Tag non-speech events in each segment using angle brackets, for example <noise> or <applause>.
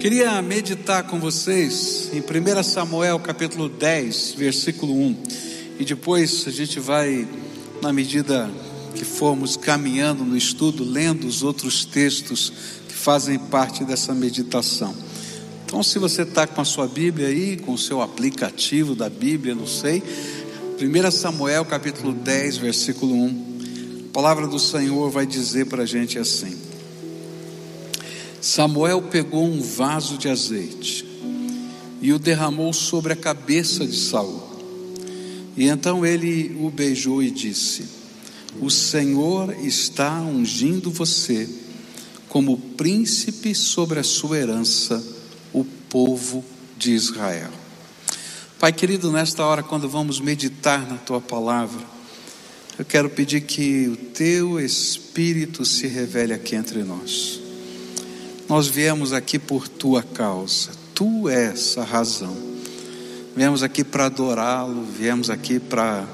Queria meditar com vocês em 1 Samuel capítulo 10, versículo 1. E depois a gente vai, na medida que formos caminhando no estudo, lendo os outros textos que fazem parte dessa meditação. Então, se você está com a sua Bíblia aí, com o seu aplicativo da Bíblia, não sei, 1 Samuel capítulo 10, versículo 1. A palavra do Senhor vai dizer para a gente assim: Samuel pegou um vaso de azeite e o derramou sobre a cabeça de Saul. E então ele o beijou e disse: O Senhor está ungindo você como príncipe sobre a sua herança, o povo de Israel. Pai querido, nesta hora, quando vamos meditar na tua palavra, eu quero pedir que o teu Espírito se revele aqui entre nós. Nós viemos aqui por tua causa, tu és a razão. Viemos aqui para adorá-lo, viemos aqui para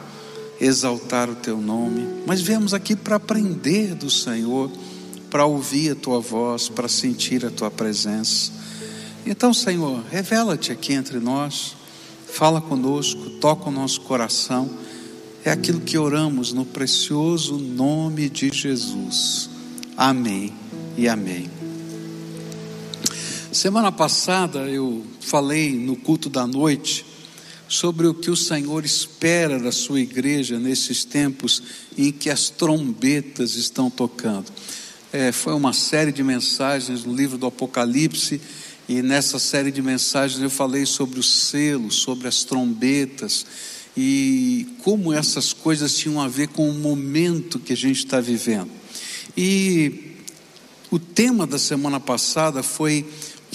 exaltar o teu nome, mas viemos aqui para aprender do Senhor, para ouvir a tua voz, para sentir a tua presença. Então, Senhor, revela-te aqui entre nós, fala conosco, toca o nosso coração. É aquilo que oramos no precioso nome de Jesus. Amém e amém. Semana passada eu falei no culto da noite sobre o que o Senhor espera da sua igreja nesses tempos em que as trombetas estão tocando. É, foi uma série de mensagens no livro do Apocalipse, e nessa série de mensagens eu falei sobre o selo, sobre as trombetas e como essas coisas tinham a ver com o momento que a gente está vivendo. E o tema da semana passada foi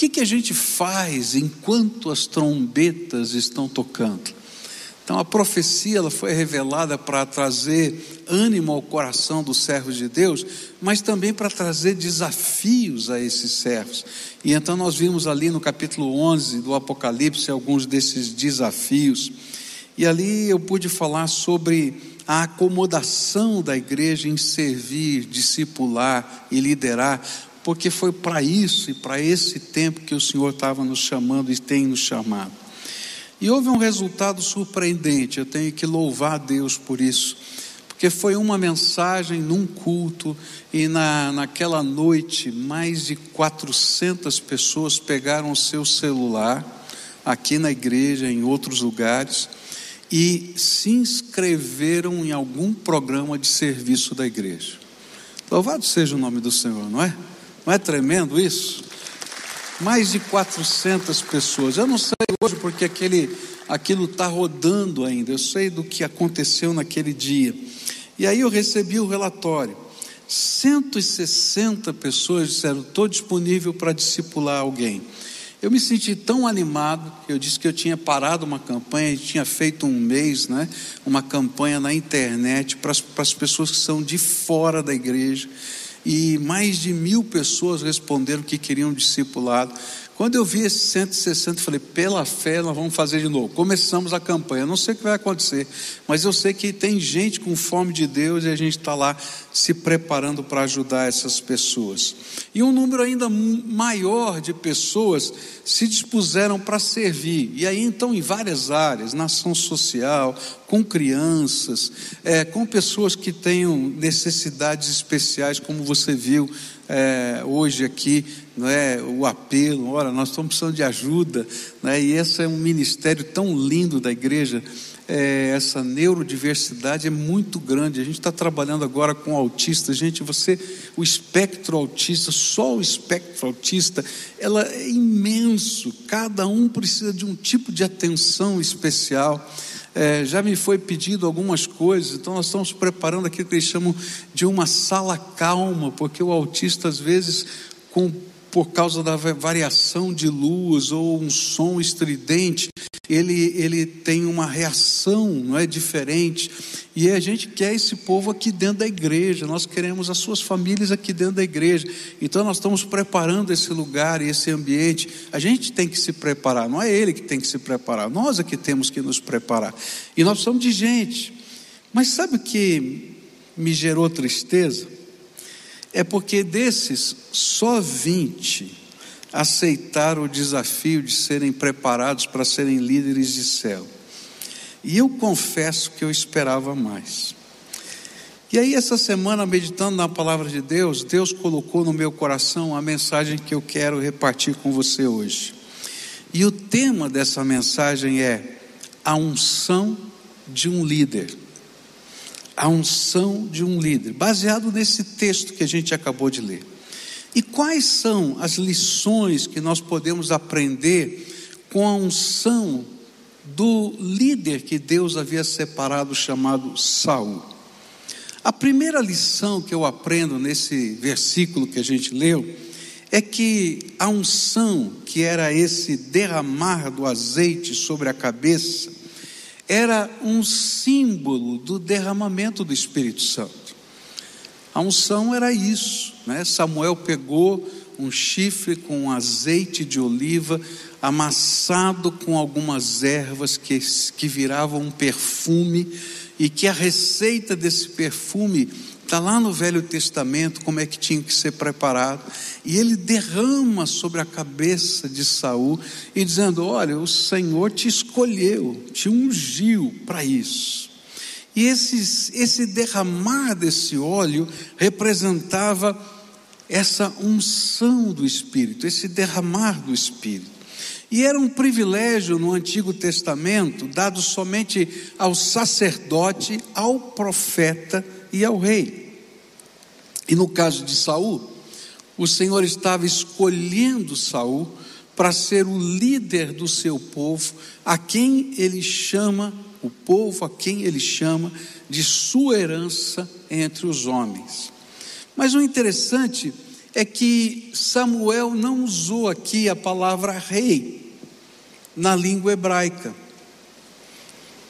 que, que a gente faz enquanto as trombetas estão tocando? Então a profecia ela foi revelada para trazer ânimo ao coração dos servos de Deus, mas também para trazer desafios a esses servos. E então nós vimos ali no capítulo 11 do Apocalipse alguns desses desafios. E ali eu pude falar sobre a acomodação da igreja em servir, discipular e liderar porque foi para isso e para esse tempo que o Senhor estava nos chamando e tem nos chamado. E houve um resultado surpreendente, eu tenho que louvar a Deus por isso, porque foi uma mensagem num culto, e na, naquela noite, mais de 400 pessoas pegaram o seu celular, aqui na igreja, em outros lugares, e se inscreveram em algum programa de serviço da igreja. Louvado seja o nome do Senhor, não é? Não é tremendo isso? Mais de 400 pessoas. Eu não sei hoje porque aquele, aquilo está rodando ainda. Eu sei do que aconteceu naquele dia. E aí eu recebi o relatório. 160 pessoas disseram: estou disponível para discipular alguém. Eu me senti tão animado que eu disse que eu tinha parado uma campanha, tinha feito um mês, né, uma campanha na internet para as pessoas que são de fora da igreja e mais de mil pessoas responderam que queriam discipulado. Quando eu vi esses 160, eu falei, pela fé nós vamos fazer de novo. Começamos a campanha. Não sei o que vai acontecer, mas eu sei que tem gente com fome de Deus e a gente está lá se preparando para ajudar essas pessoas. E um número ainda maior de pessoas se dispuseram para servir. E aí então em várias áreas, na ação social, com crianças, é, com pessoas que tenham necessidades especiais, como você viu é, hoje aqui, não é, o apelo, ora, nós estamos precisando de ajuda, né, e esse é um ministério tão lindo da igreja, é, essa neurodiversidade é muito grande, a gente está trabalhando agora com autistas, gente, você, o espectro autista, só o espectro autista, ela é imenso, cada um precisa de um tipo de atenção especial, é, já me foi pedido algumas coisas, então nós estamos preparando aquilo que eles chamam de uma sala calma, porque o autista, às vezes, com, por causa da variação de luz ou um som estridente, ele, ele tem uma reação, não é diferente. E a gente quer esse povo aqui dentro da igreja, nós queremos as suas famílias aqui dentro da igreja. Então nós estamos preparando esse lugar e esse ambiente. A gente tem que se preparar, não é ele que tem que se preparar, nós é que temos que nos preparar. E nós precisamos de gente. Mas sabe o que me gerou tristeza? É porque desses, só 20 aceitaram o desafio de serem preparados para serem líderes de céu. E eu confesso que eu esperava mais. E aí, essa semana, meditando na palavra de Deus, Deus colocou no meu coração a mensagem que eu quero repartir com você hoje. E o tema dessa mensagem é a unção de um líder. A unção de um líder, baseado nesse texto que a gente acabou de ler. E quais são as lições que nós podemos aprender com a unção do líder que Deus havia separado, chamado Saul? A primeira lição que eu aprendo nesse versículo que a gente leu é que a unção, que era esse derramar do azeite sobre a cabeça, era um símbolo do derramamento do Espírito Santo. A unção era isso, né? Samuel pegou um chifre com azeite de oliva, amassado com algumas ervas que, que viravam um perfume e que a receita desse perfume está lá no Velho Testamento, como é que tinha que ser preparado, e ele derrama sobre a cabeça de Saul e dizendo: Olha, o Senhor te escolheu, te ungiu para isso. E esse, esse derramar desse óleo representava essa unção do Espírito, esse derramar do Espírito. E era um privilégio no Antigo Testamento dado somente ao sacerdote, ao profeta e ao rei. E no caso de Saul, o Senhor estava escolhendo Saul para ser o líder do seu povo, a quem ele chama, o povo a quem ele chama de sua herança entre os homens. Mas o interessante é que Samuel não usou aqui a palavra rei na língua hebraica.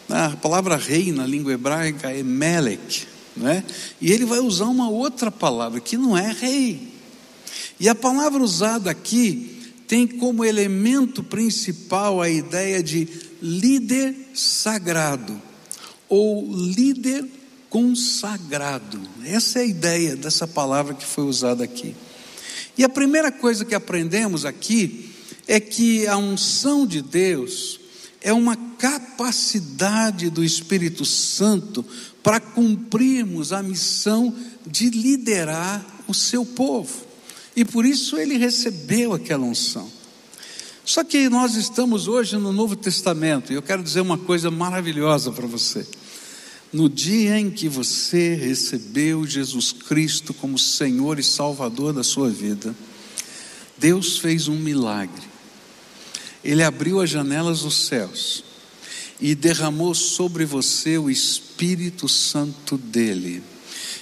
A palavra rei na língua hebraica é Melech, né? e ele vai usar uma outra palavra que não é rei. E a palavra usada aqui tem como elemento principal a ideia de líder sagrado ou líder consagrado. Essa é a ideia dessa palavra que foi usada aqui. E a primeira coisa que aprendemos aqui é que a unção de Deus é uma capacidade do Espírito Santo para cumprirmos a missão de liderar o seu povo. E por isso ele recebeu aquela unção. Só que nós estamos hoje no Novo Testamento, e eu quero dizer uma coisa maravilhosa para você. No dia em que você recebeu Jesus Cristo como Senhor e Salvador da sua vida, Deus fez um milagre. Ele abriu as janelas dos céus e derramou sobre você o Espírito Santo dele.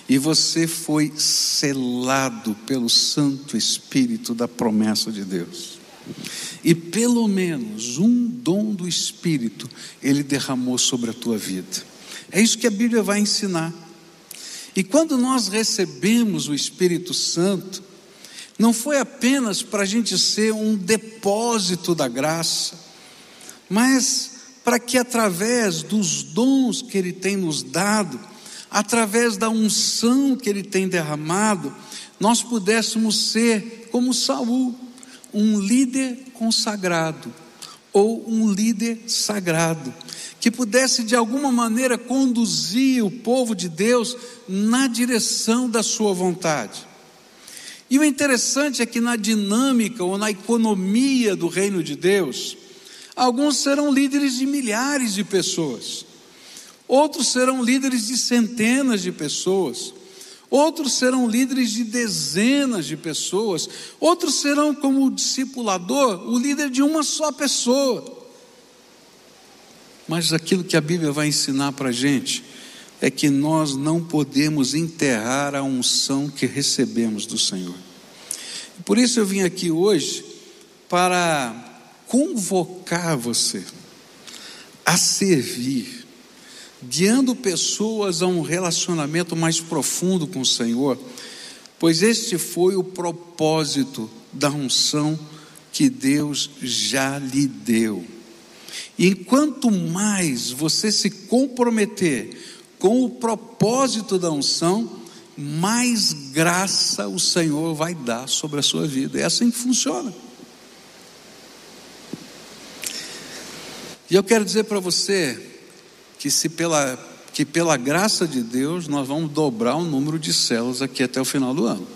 E você foi selado pelo Santo Espírito da promessa de Deus. E pelo menos um dom do Espírito ele derramou sobre a tua vida. É isso que a Bíblia vai ensinar. E quando nós recebemos o Espírito Santo, não foi apenas para a gente ser um depósito da graça, mas para que através dos dons que Ele tem nos dado, através da unção que Ele tem derramado, nós pudéssemos ser como Saul, um líder consagrado ou um líder sagrado, que pudesse de alguma maneira conduzir o povo de Deus na direção da sua vontade. E o interessante é que na dinâmica ou na economia do reino de Deus, alguns serão líderes de milhares de pessoas, outros serão líderes de centenas de pessoas, outros serão líderes de dezenas de pessoas, outros serão, como o discipulador, o líder de uma só pessoa. Mas aquilo que a Bíblia vai ensinar para a gente é que nós não podemos enterrar a unção que recebemos do Senhor. Por isso eu vim aqui hoje para convocar você a servir, guiando pessoas a um relacionamento mais profundo com o Senhor, pois este foi o propósito da unção que Deus já lhe deu. E quanto mais você se comprometer com o propósito da unção, mais graça o Senhor vai dar sobre a sua vida. É assim que funciona. E eu quero dizer para você que se pela que pela graça de Deus nós vamos dobrar o número de células aqui até o final do ano.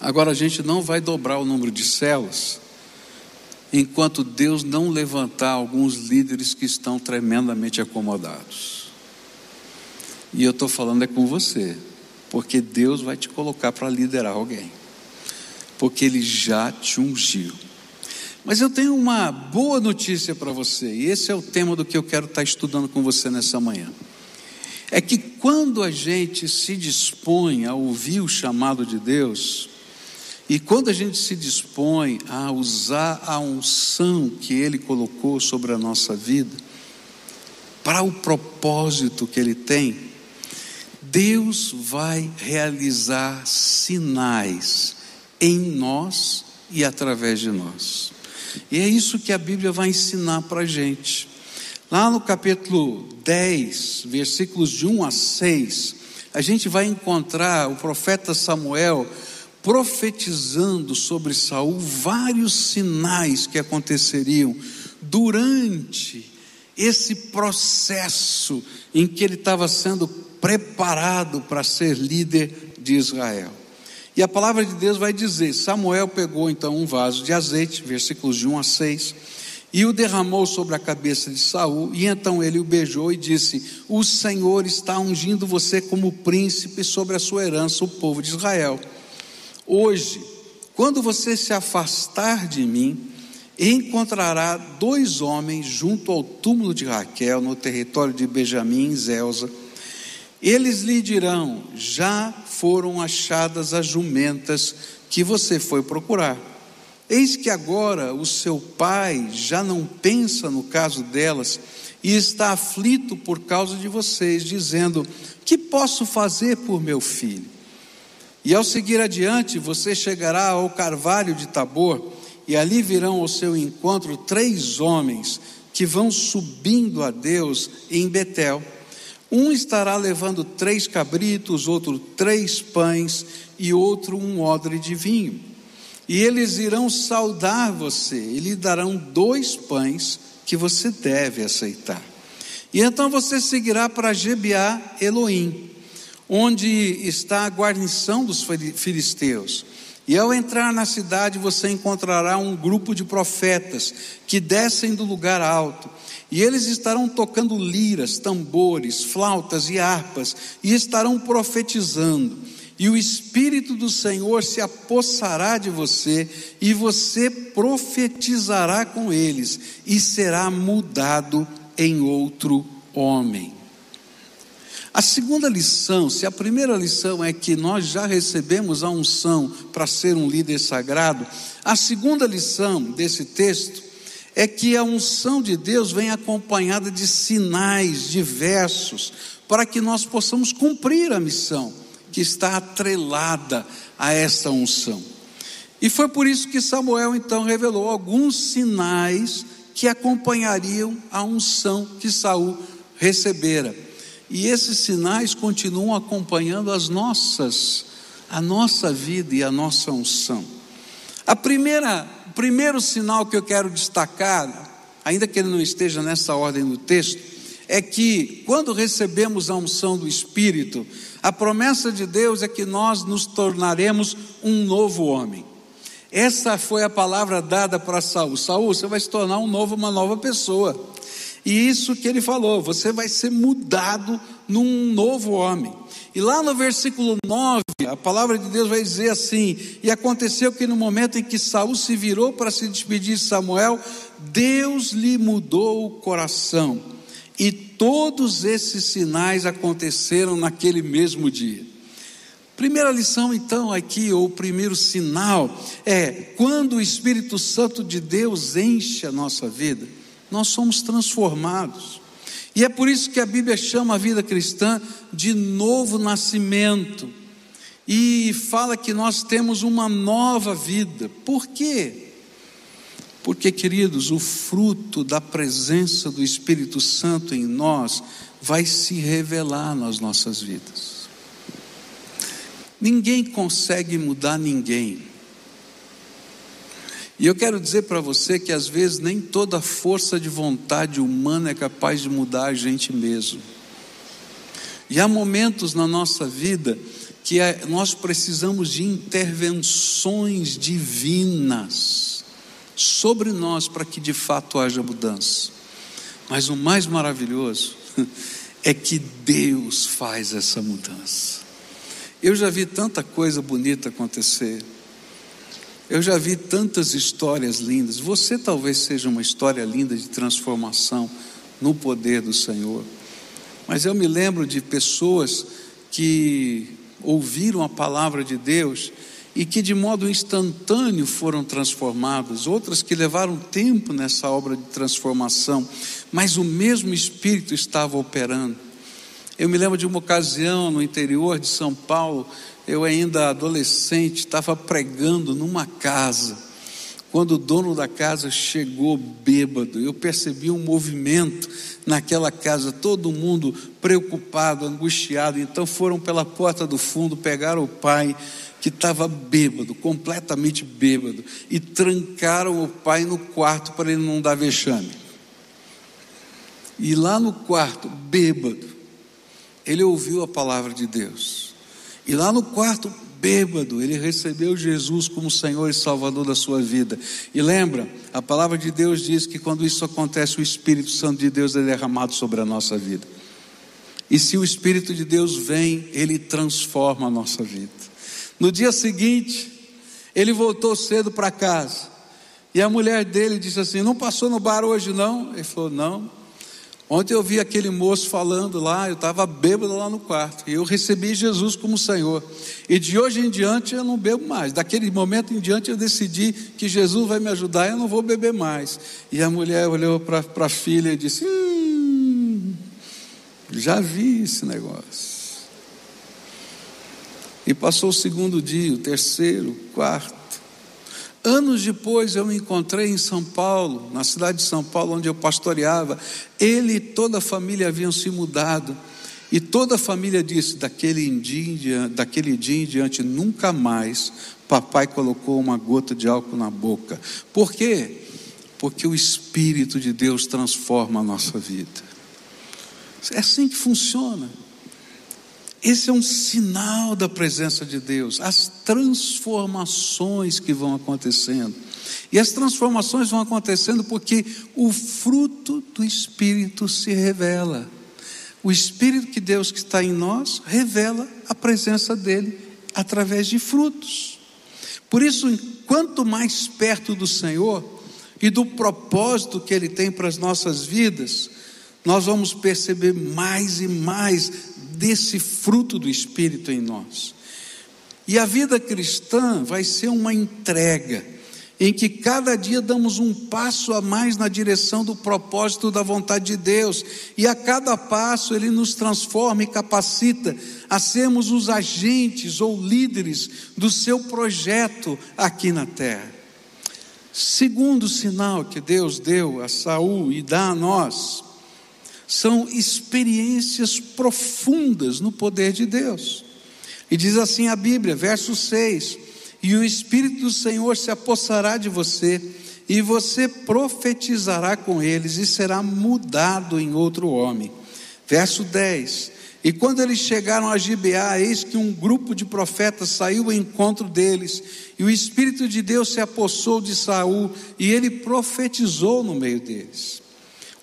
Agora a gente não vai dobrar o número de células enquanto Deus não levantar alguns líderes que estão tremendamente acomodados. E eu estou falando é com você, porque Deus vai te colocar para liderar alguém, porque Ele já te ungiu. Mas eu tenho uma boa notícia para você, e esse é o tema do que eu quero estar estudando com você nessa manhã. É que quando a gente se dispõe a ouvir o chamado de Deus, e quando a gente se dispõe a usar a unção que Ele colocou sobre a nossa vida, para o propósito que Ele tem, Deus vai realizar sinais em nós e através de nós. E é isso que a Bíblia vai ensinar para a gente. Lá no capítulo 10, versículos de 1 a 6, a gente vai encontrar o profeta Samuel profetizando sobre Saul vários sinais que aconteceriam durante esse processo em que ele estava sendo preparado para ser líder de Israel. E a palavra de Deus vai dizer: Samuel pegou então um vaso de azeite, versículos de 1 a 6, e o derramou sobre a cabeça de Saul, e então ele o beijou e disse: O Senhor está ungindo você como príncipe sobre a sua herança, o povo de Israel. Hoje, quando você se afastar de mim, encontrará dois homens junto ao túmulo de Raquel, no território de Benjamim e Zelza. Eles lhe dirão: Já foram achadas as jumentas que você foi procurar. Eis que agora o seu pai já não pensa no caso delas e está aflito por causa de vocês, dizendo: Que posso fazer por meu filho? E ao seguir adiante, você chegará ao carvalho de Tabor, e ali virão ao seu encontro três homens que vão subindo a Deus em Betel. Um estará levando três cabritos, outro três pães e outro um odre de vinho. E eles irão saudar você e lhe darão dois pães que você deve aceitar. E então você seguirá para Gebiá Elohim onde está a guarnição dos filisteus. E ao entrar na cidade, você encontrará um grupo de profetas que descem do lugar alto. E eles estarão tocando liras, tambores, flautas e harpas, e estarão profetizando. E o Espírito do Senhor se apossará de você, e você profetizará com eles, e será mudado em outro homem. A segunda lição, se a primeira lição é que nós já recebemos a unção para ser um líder sagrado, a segunda lição desse texto é que a unção de Deus vem acompanhada de sinais diversos para que nós possamos cumprir a missão que está atrelada a essa unção. E foi por isso que Samuel então revelou alguns sinais que acompanhariam a unção que Saul recebera. E esses sinais continuam acompanhando as nossas, a nossa vida e a nossa unção. A primeira, o primeiro sinal que eu quero destacar, ainda que ele não esteja nessa ordem do texto, é que quando recebemos a unção do Espírito, a promessa de Deus é que nós nos tornaremos um novo homem. Essa foi a palavra dada para Saul. Saul, você vai se tornar um novo, uma nova pessoa. E isso que ele falou, você vai ser mudado num novo homem. E lá no versículo 9, a palavra de Deus vai dizer assim: E aconteceu que no momento em que Saul se virou para se despedir de Samuel, Deus lhe mudou o coração. E todos esses sinais aconteceram naquele mesmo dia. Primeira lição, então, aqui, ou primeiro sinal, é quando o Espírito Santo de Deus enche a nossa vida nós somos transformados. E é por isso que a Bíblia chama a vida cristã de novo nascimento. E fala que nós temos uma nova vida. Por quê? Porque, queridos, o fruto da presença do Espírito Santo em nós vai se revelar nas nossas vidas. Ninguém consegue mudar ninguém. E eu quero dizer para você que às vezes nem toda força de vontade humana é capaz de mudar a gente mesmo. E há momentos na nossa vida que é, nós precisamos de intervenções divinas sobre nós para que de fato haja mudança. Mas o mais maravilhoso <laughs> é que Deus faz essa mudança. Eu já vi tanta coisa bonita acontecer. Eu já vi tantas histórias lindas. Você talvez seja uma história linda de transformação no poder do Senhor. Mas eu me lembro de pessoas que ouviram a palavra de Deus e que de modo instantâneo foram transformadas, outras que levaram tempo nessa obra de transformação, mas o mesmo Espírito estava operando. Eu me lembro de uma ocasião no interior de São Paulo, eu ainda adolescente, estava pregando numa casa. Quando o dono da casa chegou bêbado, eu percebi um movimento naquela casa, todo mundo preocupado, angustiado. Então foram pela porta do fundo, pegaram o pai, que estava bêbado, completamente bêbado, e trancaram o pai no quarto para ele não dar vexame. E lá no quarto, bêbado, ele ouviu a palavra de Deus. E lá no quarto, bêbado, ele recebeu Jesus como Senhor e Salvador da sua vida. E lembra, a palavra de Deus diz que quando isso acontece, o Espírito Santo de Deus é derramado sobre a nossa vida. E se o Espírito de Deus vem, ele transforma a nossa vida. No dia seguinte, ele voltou cedo para casa. E a mulher dele disse assim: Não passou no bar hoje, não? Ele falou: Não. Ontem eu vi aquele moço falando lá, eu estava bêbado lá no quarto, e eu recebi Jesus como Senhor. E de hoje em diante eu não bebo mais. Daquele momento em diante eu decidi que Jesus vai me ajudar, eu não vou beber mais. E a mulher olhou para a filha e disse: Hum, já vi esse negócio. E passou o segundo dia, o terceiro, o quarto. Anos depois eu me encontrei em São Paulo, na cidade de São Paulo, onde eu pastoreava. Ele e toda a família haviam se mudado. E toda a família disse: daquele dia, daquele dia em diante, nunca mais papai colocou uma gota de álcool na boca. Por quê? Porque o Espírito de Deus transforma a nossa vida. É assim que funciona. Esse é um sinal da presença de Deus, as transformações que vão acontecendo. E as transformações vão acontecendo porque o fruto do Espírito se revela. O Espírito que Deus que está em nós revela a presença dele através de frutos. Por isso, quanto mais perto do Senhor e do propósito que ele tem para as nossas vidas, nós vamos perceber mais e mais desse fruto do Espírito em nós. E a vida cristã vai ser uma entrega, em que cada dia damos um passo a mais na direção do propósito da vontade de Deus, e a cada passo Ele nos transforma e capacita a sermos os agentes ou líderes do seu projeto aqui na terra. Segundo sinal que Deus deu a Saul e dá a nós, são experiências profundas no poder de Deus. E diz assim a Bíblia, verso 6: E o Espírito do Senhor se apossará de você, e você profetizará com eles, e será mudado em outro homem. Verso 10: E quando eles chegaram a Gibeá, eis que um grupo de profetas saiu ao encontro deles, e o Espírito de Deus se apossou de Saul, e ele profetizou no meio deles.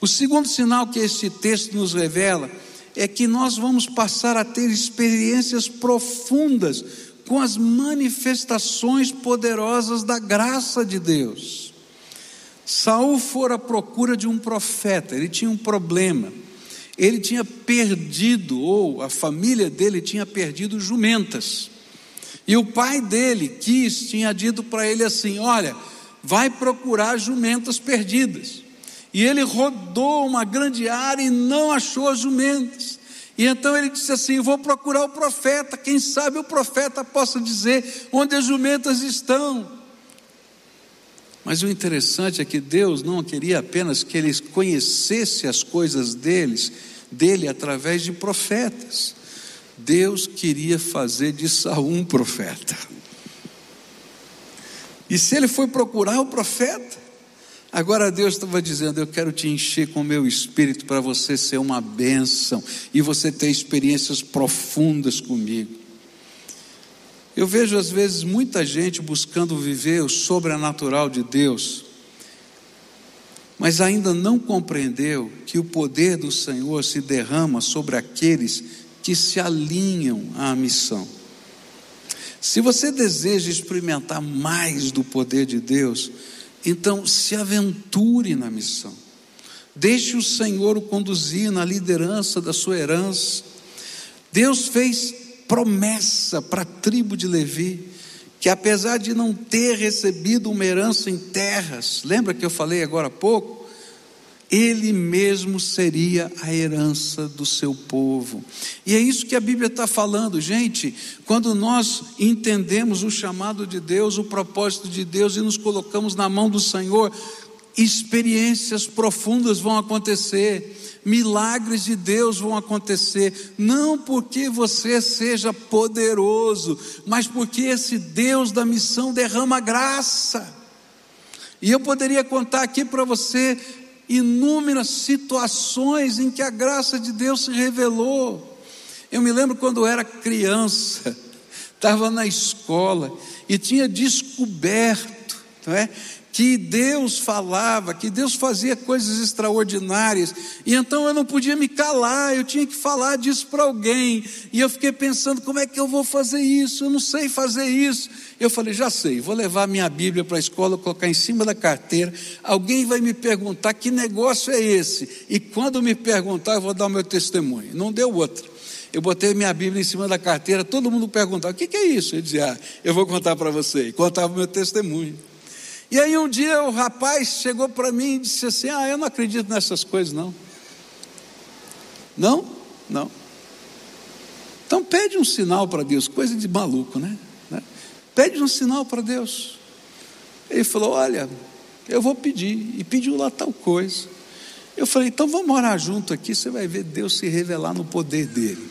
O segundo sinal que este texto nos revela é que nós vamos passar a ter experiências profundas com as manifestações poderosas da graça de Deus. Saul fora à procura de um profeta, ele tinha um problema. Ele tinha perdido, ou a família dele tinha perdido jumentas. E o pai dele quis, tinha dito para ele assim: Olha, vai procurar jumentas perdidas. E ele rodou uma grande área e não achou as jumentas. E então ele disse assim: Vou procurar o profeta, quem sabe o profeta possa dizer onde as jumentas estão. Mas o interessante é que Deus não queria apenas que eles conhecessem as coisas deles, dele através de profetas. Deus queria fazer de Saul um profeta. E se ele foi procurar o profeta, agora Deus estava dizendo: Eu quero te encher com o meu espírito para você ser uma bênção e você ter experiências profundas comigo. Eu vejo às vezes muita gente buscando viver o sobrenatural de Deus, mas ainda não compreendeu que o poder do Senhor se derrama sobre aqueles que se alinham à missão. Se você deseja experimentar mais do poder de Deus, então se aventure na missão. Deixe o Senhor o conduzir na liderança da sua herança. Deus fez promessa para a tribo de Levi, que apesar de não ter recebido uma herança em terras, lembra que eu falei agora há pouco? Ele mesmo seria a herança do seu povo. E é isso que a Bíblia está falando, gente. Quando nós entendemos o chamado de Deus, o propósito de Deus e nos colocamos na mão do Senhor, experiências profundas vão acontecer milagres de Deus vão acontecer, não porque você seja poderoso, mas porque esse Deus da missão derrama graça. E eu poderia contar aqui para você inúmeras situações em que a graça de Deus se revelou. Eu me lembro quando era criança, <laughs> estava na escola e tinha descoberto, não é? Que Deus falava, que Deus fazia coisas extraordinárias, e então eu não podia me calar, eu tinha que falar disso para alguém, e eu fiquei pensando: como é que eu vou fazer isso? Eu não sei fazer isso. Eu falei: já sei, vou levar minha Bíblia para a escola, colocar em cima da carteira, alguém vai me perguntar que negócio é esse, e quando me perguntar, eu vou dar o meu testemunho. Não deu outra. Eu botei minha Bíblia em cima da carteira, todo mundo perguntava: o que, que é isso? Eu dizia: ah, eu vou contar para você, e contava o meu testemunho. E aí um dia o rapaz chegou para mim e disse assim: Ah, eu não acredito nessas coisas, não. Não? Não. Então pede um sinal para Deus, coisa de maluco, né? né? Pede um sinal para Deus. Ele falou: Olha, eu vou pedir. E pediu lá tal coisa. Eu falei: Então vamos morar junto aqui, você vai ver Deus se revelar no poder dele.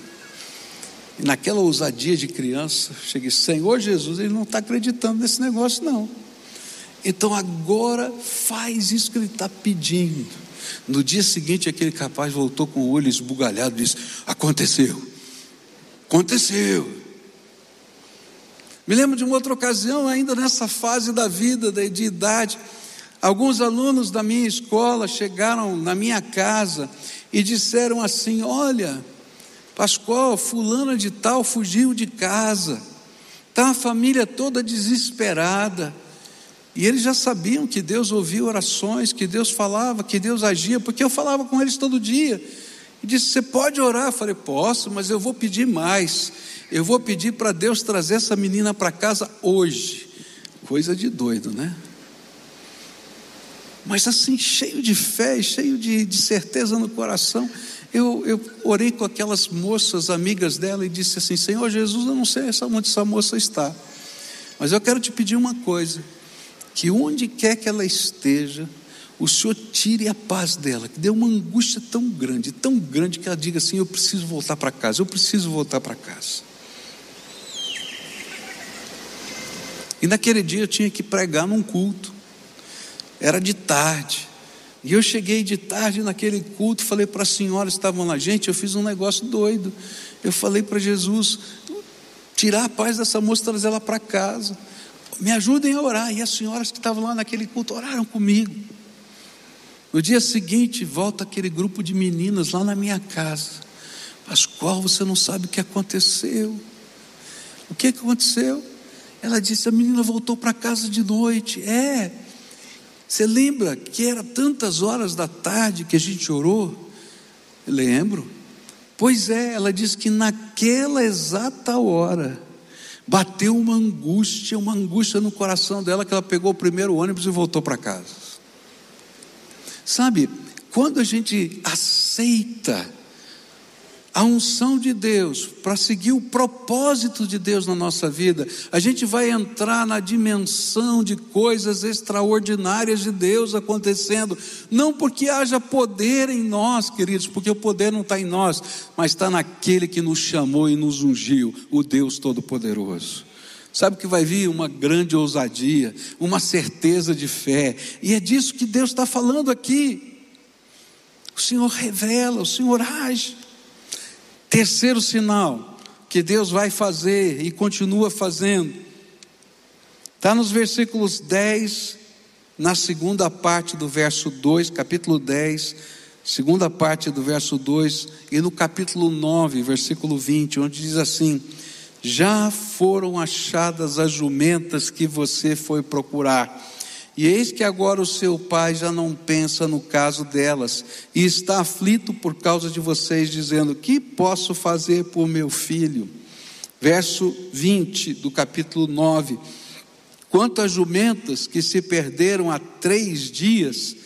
E naquela ousadia de criança, cheguei: Senhor Jesus, ele não está acreditando nesse negócio, não. Então agora faz isso que ele está pedindo. No dia seguinte, aquele capaz voltou com o olho esbugalhado e disse: Aconteceu, aconteceu. Me lembro de uma outra ocasião, ainda nessa fase da vida, de idade, alguns alunos da minha escola chegaram na minha casa e disseram assim: Olha, Pascoal, fulana de tal fugiu de casa, está a família toda desesperada. E eles já sabiam que Deus ouvia orações, que Deus falava, que Deus agia, porque eu falava com eles todo dia. E disse: Você pode orar? Eu falei: Posso, mas eu vou pedir mais. Eu vou pedir para Deus trazer essa menina para casa hoje. Coisa de doido, né? Mas assim, cheio de fé, cheio de, de certeza no coração, eu, eu orei com aquelas moças amigas dela e disse assim: Senhor Jesus, eu não sei onde essa moça está, mas eu quero te pedir uma coisa que onde quer que ela esteja, o Senhor tire a paz dela, que dê uma angústia tão grande, tão grande, que ela diga assim: Eu preciso voltar para casa, eu preciso voltar para casa. E naquele dia eu tinha que pregar num culto, era de tarde, e eu cheguei de tarde naquele culto, falei para as senhoras que estavam lá, gente, eu fiz um negócio doido. Eu falei para Jesus, tirar a paz dessa moça, trazer ela para casa me ajudem a orar. E as senhoras que estavam lá naquele culto oraram comigo. No dia seguinte, volta aquele grupo de meninas lá na minha casa. Pascoal, você não sabe o que aconteceu. O que aconteceu? Ela disse: a menina voltou para casa de noite. É. Você lembra que era tantas horas da tarde que a gente orou? lembro. Pois é, ela disse que naquela exata hora bateu uma angústia, uma angústia no coração dela que ela pegou o primeiro ônibus e voltou para casa. Sabe, quando a gente aceita a unção de Deus, para seguir o propósito de Deus na nossa vida, a gente vai entrar na dimensão de coisas extraordinárias de Deus acontecendo, não porque haja poder em nós, queridos, porque o poder não está em nós, mas está naquele que nos chamou e nos ungiu, o Deus Todo-Poderoso. Sabe que vai vir uma grande ousadia, uma certeza de fé, e é disso que Deus está falando aqui. O Senhor revela, o Senhor age. Terceiro sinal que Deus vai fazer e continua fazendo, está nos versículos 10, na segunda parte do verso 2, capítulo 10, segunda parte do verso 2, e no capítulo 9, versículo 20, onde diz assim: Já foram achadas as jumentas que você foi procurar e eis que agora o seu pai já não pensa no caso delas, e está aflito por causa de vocês, dizendo: Que posso fazer por meu filho? Verso 20 do capítulo 9: Quanto às jumentas que se perderam há três dias,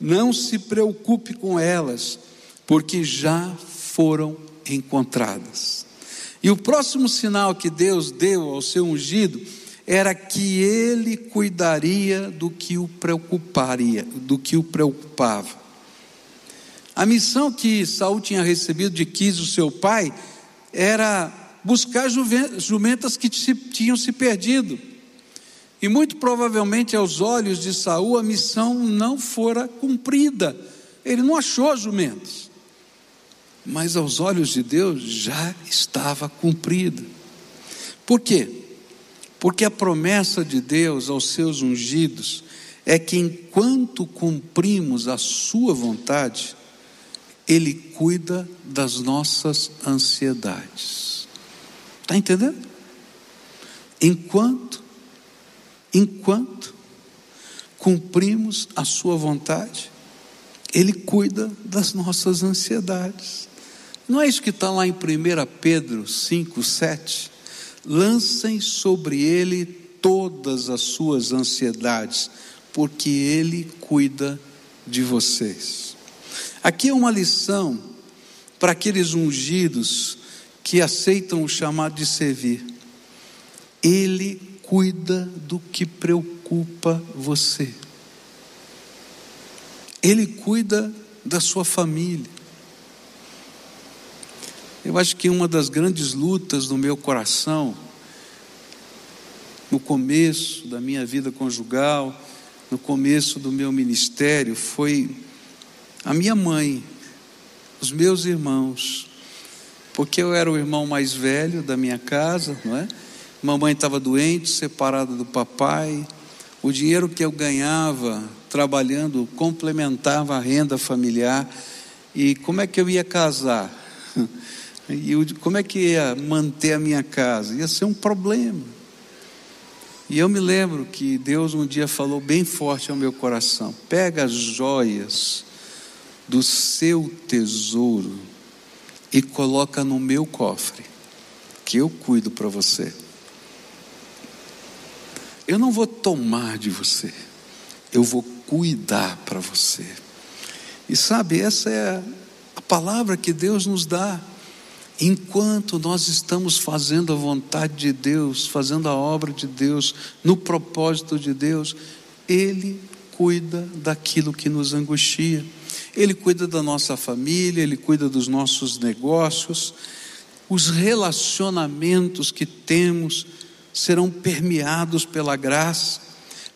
não se preocupe com elas, porque já foram encontradas. E o próximo sinal que Deus deu ao seu ungido era que ele cuidaria do que o preocuparia, do que o preocupava. A missão que Saul tinha recebido de Quis, o seu pai, era buscar jumentas que tinham se perdido. E muito provavelmente aos olhos de Saul a missão não fora cumprida. Ele não achou jumentas. Mas aos olhos de Deus já estava cumprida. Por quê? Porque a promessa de Deus aos seus ungidos é que enquanto cumprimos a Sua vontade, Ele cuida das nossas ansiedades. Está entendendo? Enquanto, enquanto cumprimos a Sua vontade, Ele cuida das nossas ansiedades. Não é isso que está lá em 1 Pedro 5, 7? Lancem sobre ele todas as suas ansiedades, porque ele cuida de vocês. Aqui é uma lição para aqueles ungidos que aceitam o chamado de servir. Ele cuida do que preocupa você. Ele cuida da sua família. Eu acho que uma das grandes lutas do meu coração, no começo da minha vida conjugal, no começo do meu ministério, foi a minha mãe, os meus irmãos, porque eu era o irmão mais velho da minha casa, não é? Mamãe estava doente, separada do papai. O dinheiro que eu ganhava trabalhando complementava a renda familiar. E como é que eu ia casar? <laughs> E eu, como é que ia manter a minha casa? Ia ser um problema. E eu me lembro que Deus um dia falou bem forte ao meu coração: pega as joias do seu tesouro e coloca no meu cofre, que eu cuido para você. Eu não vou tomar de você, eu vou cuidar para você. E sabe, essa é a palavra que Deus nos dá. Enquanto nós estamos fazendo a vontade de Deus, fazendo a obra de Deus, no propósito de Deus, Ele cuida daquilo que nos angustia. Ele cuida da nossa família, Ele cuida dos nossos negócios. Os relacionamentos que temos serão permeados pela graça,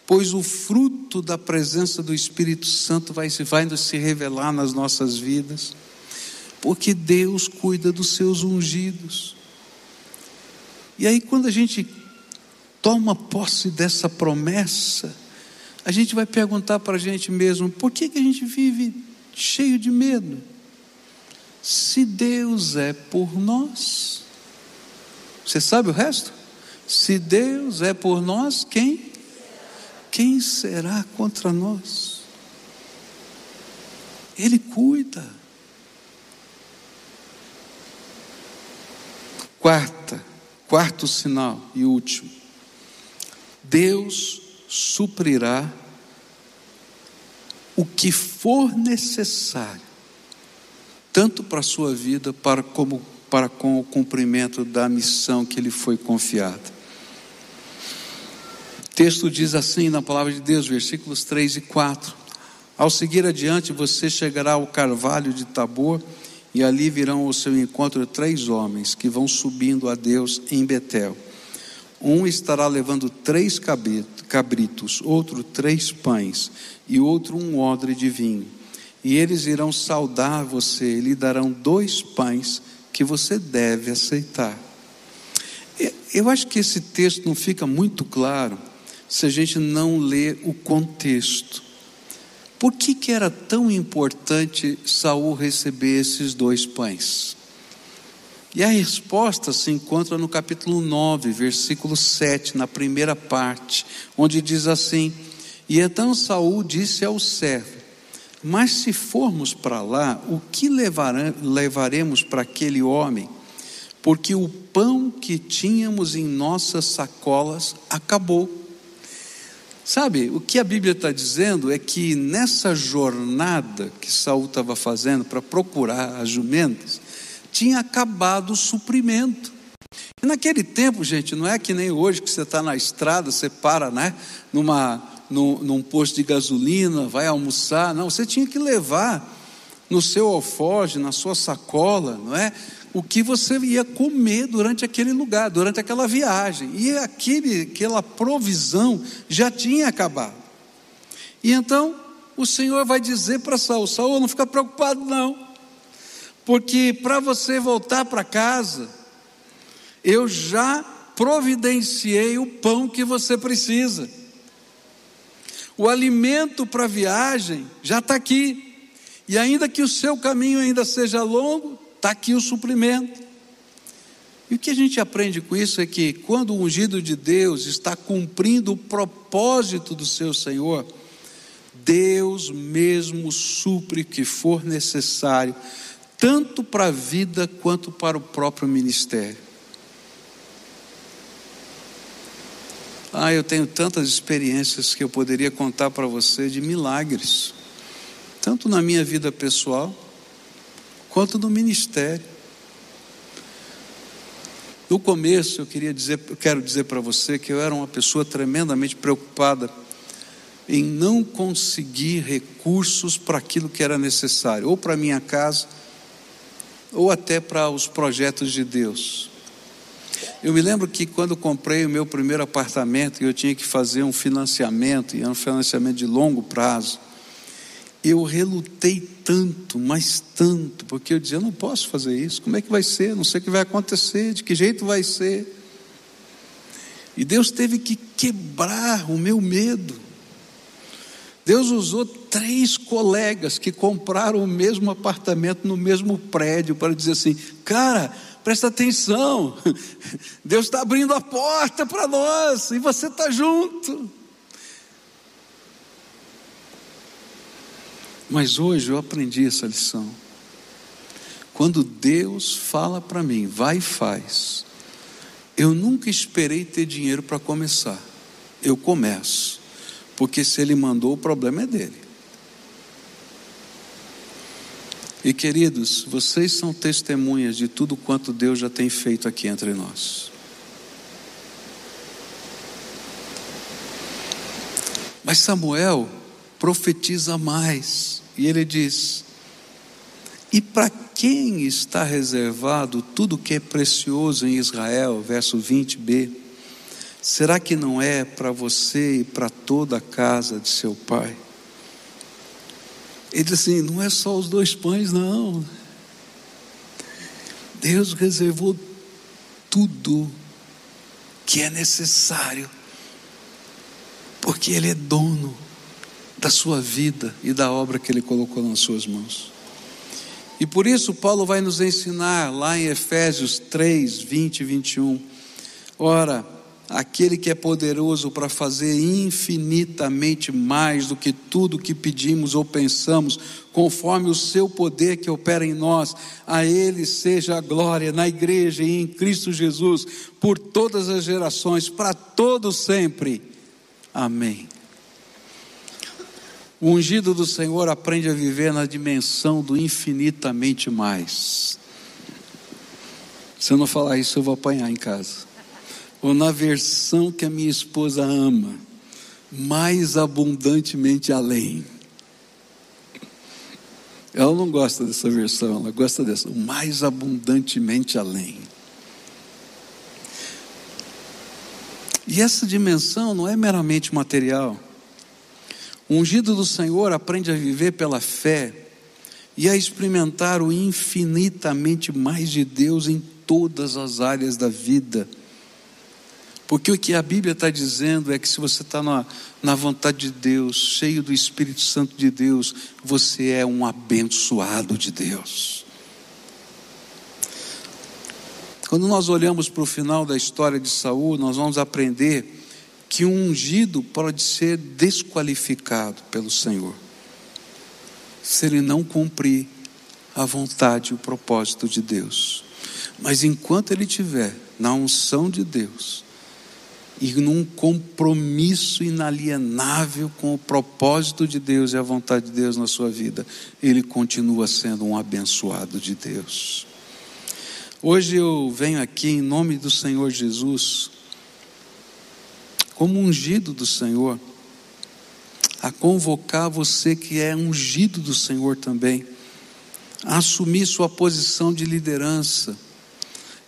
pois o fruto da presença do Espírito Santo vai se, vai se revelar nas nossas vidas porque Deus cuida dos seus ungidos. E aí, quando a gente toma posse dessa promessa, a gente vai perguntar para a gente mesmo: por que, que a gente vive cheio de medo? Se Deus é por nós, você sabe o resto? Se Deus é por nós, quem? Quem será contra nós? Ele cuida. Quarta, quarto sinal e último. Deus suprirá o que for necessário, tanto para a sua vida para como para com o cumprimento da missão que lhe foi confiada. O texto diz assim na palavra de Deus, versículos 3 e 4: Ao seguir adiante, você chegará ao carvalho de Tabor e ali virão ao seu encontro três homens que vão subindo a Deus em Betel. Um estará levando três cabritos, outro três pães, e outro um odre de vinho. E eles irão saudar você e lhe darão dois pães que você deve aceitar. Eu acho que esse texto não fica muito claro se a gente não lê o contexto. Por que, que era tão importante Saul receber esses dois pães? E a resposta se encontra no capítulo 9, versículo 7, na primeira parte, onde diz assim: E então Saul disse ao servo: Mas se formos para lá, o que levaremos para aquele homem? Porque o pão que tínhamos em nossas sacolas acabou. Sabe, o que a Bíblia está dizendo é que nessa jornada que Saul estava fazendo para procurar as jumentas, tinha acabado o suprimento. E naquele tempo, gente, não é que nem hoje que você está na estrada, você para né, numa, num, num posto de gasolina, vai almoçar. Não, você tinha que levar no seu alfoge, na sua sacola, não é? O que você ia comer durante aquele lugar, durante aquela viagem. E aquele, aquela provisão já tinha acabado. E então o Senhor vai dizer para Saul: Saul, não fica preocupado, não, porque para você voltar para casa, eu já providenciei o pão que você precisa. O alimento para a viagem já está aqui. E ainda que o seu caminho ainda seja longo, Está aqui o suprimento. E o que a gente aprende com isso é que quando o ungido de Deus está cumprindo o propósito do seu Senhor, Deus mesmo supre o que for necessário, tanto para a vida quanto para o próprio ministério. Ah, eu tenho tantas experiências que eu poderia contar para você de milagres, tanto na minha vida pessoal, quanto no ministério. No começo, eu queria dizer, eu quero dizer para você que eu era uma pessoa tremendamente preocupada em não conseguir recursos para aquilo que era necessário, ou para minha casa, ou até para os projetos de Deus. Eu me lembro que quando comprei o meu primeiro apartamento eu tinha que fazer um financiamento, e era um financiamento de longo prazo, eu relutei tanto, mas tanto, porque eu dizia: eu não posso fazer isso, como é que vai ser? Não sei o que vai acontecer, de que jeito vai ser. E Deus teve que quebrar o meu medo. Deus usou três colegas que compraram o mesmo apartamento no mesmo prédio para dizer assim: cara, presta atenção, <laughs> Deus está abrindo a porta para nós e você está junto. Mas hoje eu aprendi essa lição. Quando Deus fala para mim, vai e faz, eu nunca esperei ter dinheiro para começar. Eu começo, porque se Ele mandou, o problema é dele. E queridos, vocês são testemunhas de tudo quanto Deus já tem feito aqui entre nós. Mas Samuel profetiza mais. E ele diz: E para quem está reservado tudo que é precioso em Israel? Verso 20b. Será que não é para você e para toda a casa de seu pai? Ele diz assim: não é só os dois pães, não. Deus reservou tudo que é necessário, porque Ele é dono da sua vida e da obra que Ele colocou nas suas mãos. E por isso Paulo vai nos ensinar lá em Efésios 3, 20 e 21. Ora, aquele que é poderoso para fazer infinitamente mais do que tudo que pedimos ou pensamos, conforme o seu poder que opera em nós, a Ele seja a glória na igreja e em Cristo Jesus, por todas as gerações, para todos sempre. Amém. O ungido do Senhor aprende a viver na dimensão do infinitamente mais. Se eu não falar isso, eu vou apanhar em casa. Ou na versão que a minha esposa ama, mais abundantemente além. Ela não gosta dessa versão, ela gosta dessa, mais abundantemente além. E essa dimensão não é meramente material. O ungido do Senhor aprende a viver pela fé e a experimentar o infinitamente mais de Deus em todas as áreas da vida. Porque o que a Bíblia está dizendo é que se você está na, na vontade de Deus, cheio do Espírito Santo de Deus, você é um abençoado de Deus. Quando nós olhamos para o final da história de Saul, nós vamos aprender que um ungido pode ser desqualificado pelo Senhor, se ele não cumprir a vontade e o propósito de Deus. Mas enquanto ele estiver na unção de Deus e num compromisso inalienável com o propósito de Deus e a vontade de Deus na sua vida, ele continua sendo um abençoado de Deus. Hoje eu venho aqui em nome do Senhor Jesus, como ungido do Senhor, a convocar você que é ungido do Senhor também, a assumir sua posição de liderança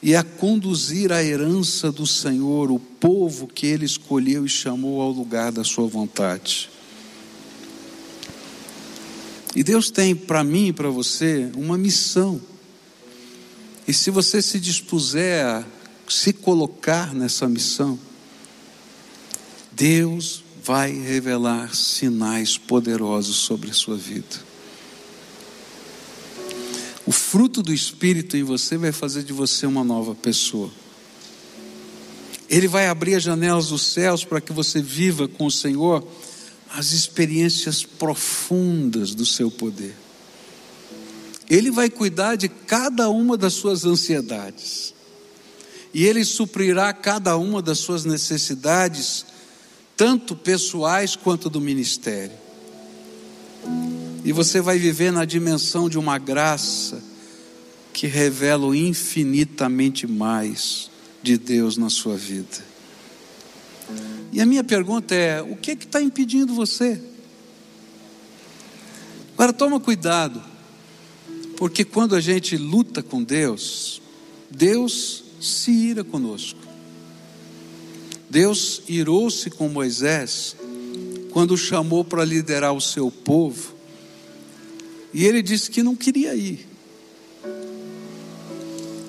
e a conduzir a herança do Senhor, o povo que ele escolheu e chamou ao lugar da sua vontade. E Deus tem para mim e para você uma missão. E se você se dispuser a se colocar nessa missão, Deus vai revelar sinais poderosos sobre a sua vida. O fruto do Espírito em você vai fazer de você uma nova pessoa. Ele vai abrir as janelas dos céus para que você viva com o Senhor as experiências profundas do seu poder. Ele vai cuidar de cada uma das suas ansiedades. E Ele suprirá cada uma das suas necessidades, tanto pessoais quanto do ministério. E você vai viver na dimensão de uma graça que revela infinitamente mais de Deus na sua vida. E a minha pergunta é: o que está impedindo você? Agora toma cuidado porque quando a gente luta com Deus, Deus se ira conosco. Deus irou-se com Moisés quando chamou para liderar o seu povo. E ele disse que não queria ir.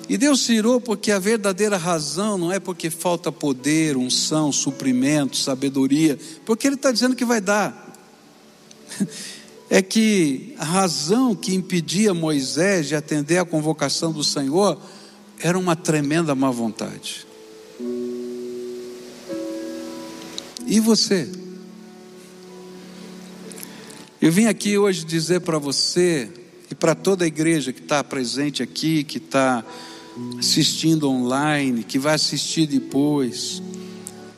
E Deus se irou porque a verdadeira razão não é porque falta poder, unção, suprimento, sabedoria, porque Ele está dizendo que vai dar. é que a razão que impedia Moisés de atender à convocação do Senhor era uma tremenda má vontade. E você? Eu vim aqui hoje dizer para você e para toda a igreja que está presente aqui, que está assistindo online, que vai assistir depois,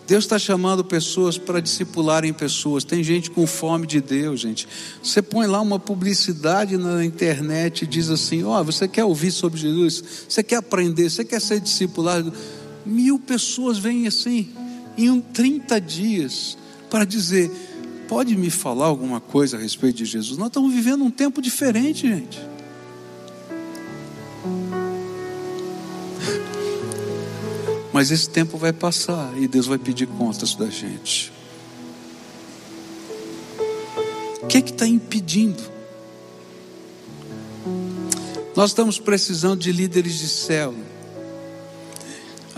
Deus está chamando pessoas para discipularem pessoas. Tem gente com fome de Deus, gente. Você põe lá uma publicidade na internet e diz assim: Ó, oh, você quer ouvir sobre Jesus? Você quer aprender? Você quer ser discipulado? Mil pessoas vêm assim, em um 30 dias, para dizer: Pode me falar alguma coisa a respeito de Jesus? Nós estamos vivendo um tempo diferente, gente. Mas esse tempo vai passar e Deus vai pedir contas da gente. O que é está impedindo? Nós estamos precisando de líderes de céu.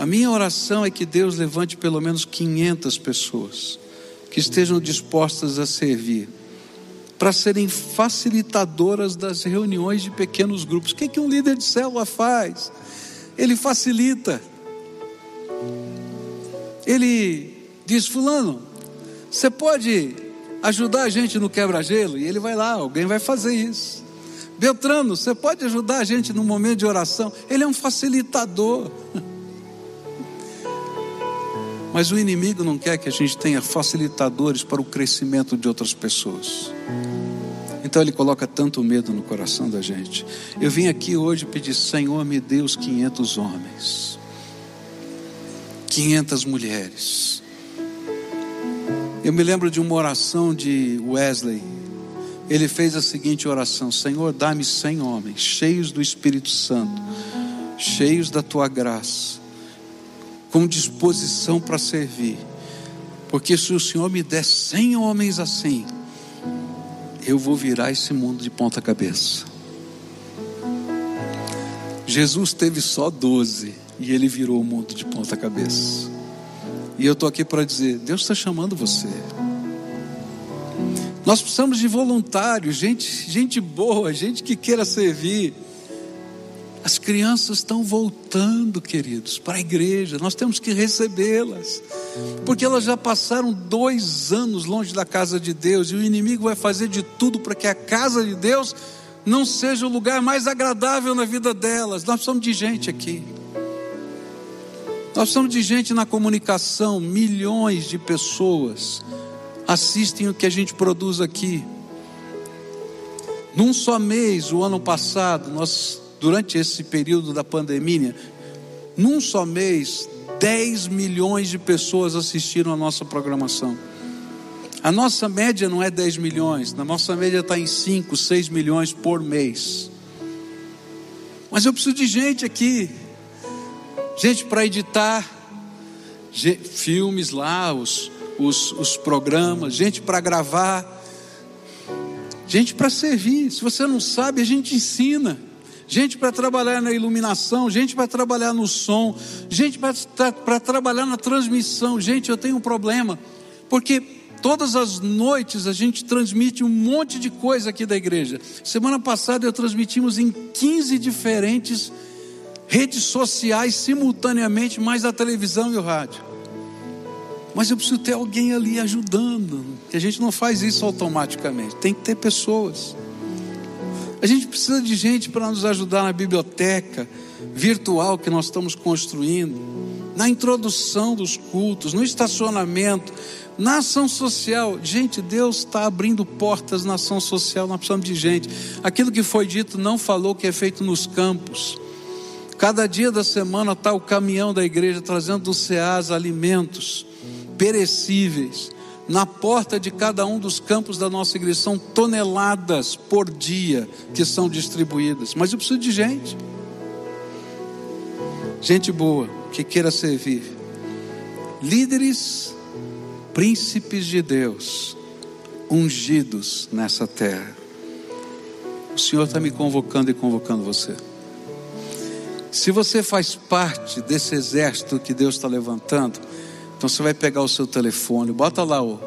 A minha oração é que Deus levante pelo menos 500 pessoas que estejam dispostas a servir, para serem facilitadoras das reuniões de pequenos grupos. O que, é que um líder de célula faz? Ele facilita. Ele diz: Fulano, você pode ajudar a gente no quebra-gelo? E ele vai lá, alguém vai fazer isso. Beltrano, você pode ajudar a gente no momento de oração? Ele é um facilitador. <laughs> Mas o inimigo não quer que a gente tenha facilitadores para o crescimento de outras pessoas. Então ele coloca tanto medo no coração da gente. Eu vim aqui hoje pedir, Senhor, me dê os 500 homens 500 mulheres. Eu me lembro de uma oração de Wesley. Ele fez a seguinte oração: Senhor, dá-me 100 homens, cheios do Espírito Santo, cheios da tua graça, com disposição para servir. Porque se o Senhor me der cem homens assim, eu vou virar esse mundo de ponta cabeça. Jesus teve só doze e ele virou o mundo de ponta cabeça. E eu estou aqui para dizer: Deus está chamando você. Nós precisamos de voluntários, gente, gente boa, gente que queira servir. As crianças estão voltando, queridos, para a igreja. Nós temos que recebê-las, porque elas já passaram dois anos longe da casa de Deus e o inimigo vai fazer de tudo para que a casa de Deus não seja o lugar mais agradável na vida delas. Nós precisamos de gente aqui. Nós precisamos de gente na comunicação. Milhões de pessoas assistem o que a gente produz aqui. Num só mês, o ano passado, nós durante esse período da pandemia, num só mês, 10 milhões de pessoas assistiram a nossa programação. A nossa média não é 10 milhões, a nossa média está em 5, 6 milhões por mês. Mas eu preciso de gente aqui, gente para editar filmes lá, os, os, os programas, gente para gravar, gente para servir. Se você não sabe, a gente ensina gente para trabalhar na iluminação, gente para trabalhar no som, gente para trabalhar na transmissão. Gente, eu tenho um problema, porque todas as noites a gente transmite um monte de coisa aqui da igreja. Semana passada eu transmitimos em 15 diferentes redes sociais simultaneamente, mais a televisão e o rádio. Mas eu preciso ter alguém ali ajudando, que a gente não faz isso automaticamente, tem que ter pessoas. A gente precisa de gente para nos ajudar na biblioteca virtual que nós estamos construindo, na introdução dos cultos, no estacionamento, na ação social. Gente, Deus está abrindo portas na ação social, nós precisamos de gente. Aquilo que foi dito não falou que é feito nos campos. Cada dia da semana está o caminhão da igreja trazendo do SEAS alimentos perecíveis na porta de cada um dos campos da nossa igreja. São toneladas por dia que são distribuídas. Mas eu preciso de gente. Gente boa, que queira servir. Líderes, príncipes de Deus, ungidos nessa terra. O Senhor está me convocando e convocando você. Se você faz parte desse exército que Deus está levantando, então você vai pegar o seu telefone, bota lá o,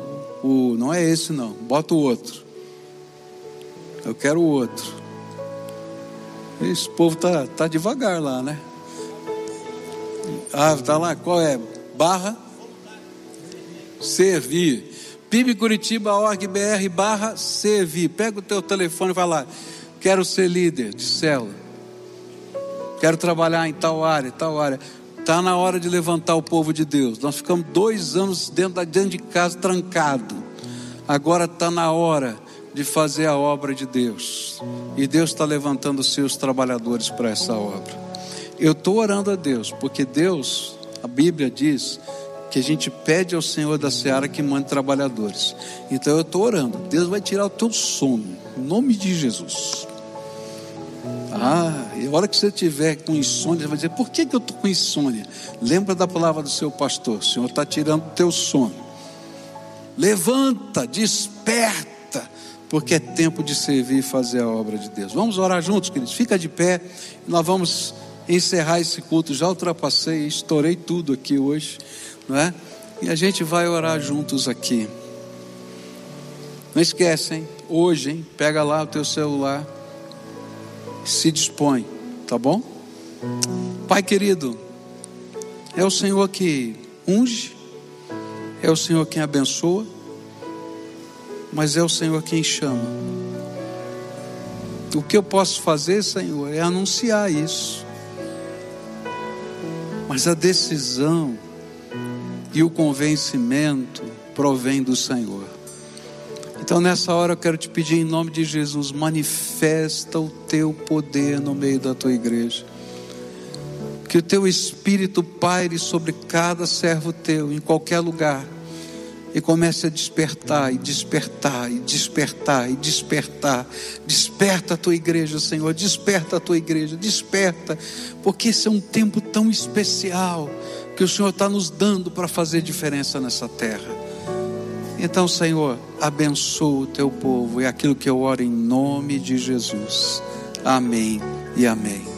o não é esse não, bota o outro. Eu quero o outro. Esse povo tá, tá devagar lá, né? Ah, tá lá, qual é? Barra servir. pibcuritiba.org.br barra servir. Pega o teu telefone e vai lá. Quero ser líder de célula. Quero trabalhar em tal área, tal área. Está na hora de levantar o povo de Deus. Nós ficamos dois anos dentro, dentro de casa trancado. Agora está na hora de fazer a obra de Deus. E Deus está levantando os seus trabalhadores para essa obra. Eu estou orando a Deus, porque Deus, a Bíblia diz que a gente pede ao Senhor da Seara que mande trabalhadores. Então eu estou orando. Deus vai tirar o teu sono, em nome de Jesus. Ah, e a hora que você tiver com insônia, você vai dizer: por que, que eu estou com insônia? Lembra da palavra do seu pastor: o Senhor está tirando o teu sono. Levanta, desperta, porque é tempo de servir e fazer a obra de Deus. Vamos orar juntos, queridos. Fica de pé, nós vamos encerrar esse culto. Já ultrapassei, estourei tudo aqui hoje, não é? E a gente vai orar juntos aqui. Não esquece, hein? Hoje, hein? Pega lá o teu celular se dispõe, tá bom? Pai querido, é o Senhor que unge, é o Senhor quem abençoa, mas é o Senhor quem chama. O que eu posso fazer, Senhor, é anunciar isso. Mas a decisão e o convencimento provém do Senhor. Então nessa hora eu quero te pedir em nome de Jesus, manifesta o teu poder no meio da tua igreja. Que o teu espírito paire sobre cada servo teu, em qualquer lugar, e comece a despertar, e despertar, e despertar, e despertar. Desperta a tua igreja, Senhor, desperta a tua igreja, desperta, porque esse é um tempo tão especial que o Senhor está nos dando para fazer diferença nessa terra. Então, Senhor, abençoa o teu povo, é aquilo que eu oro em nome de Jesus. Amém e amém.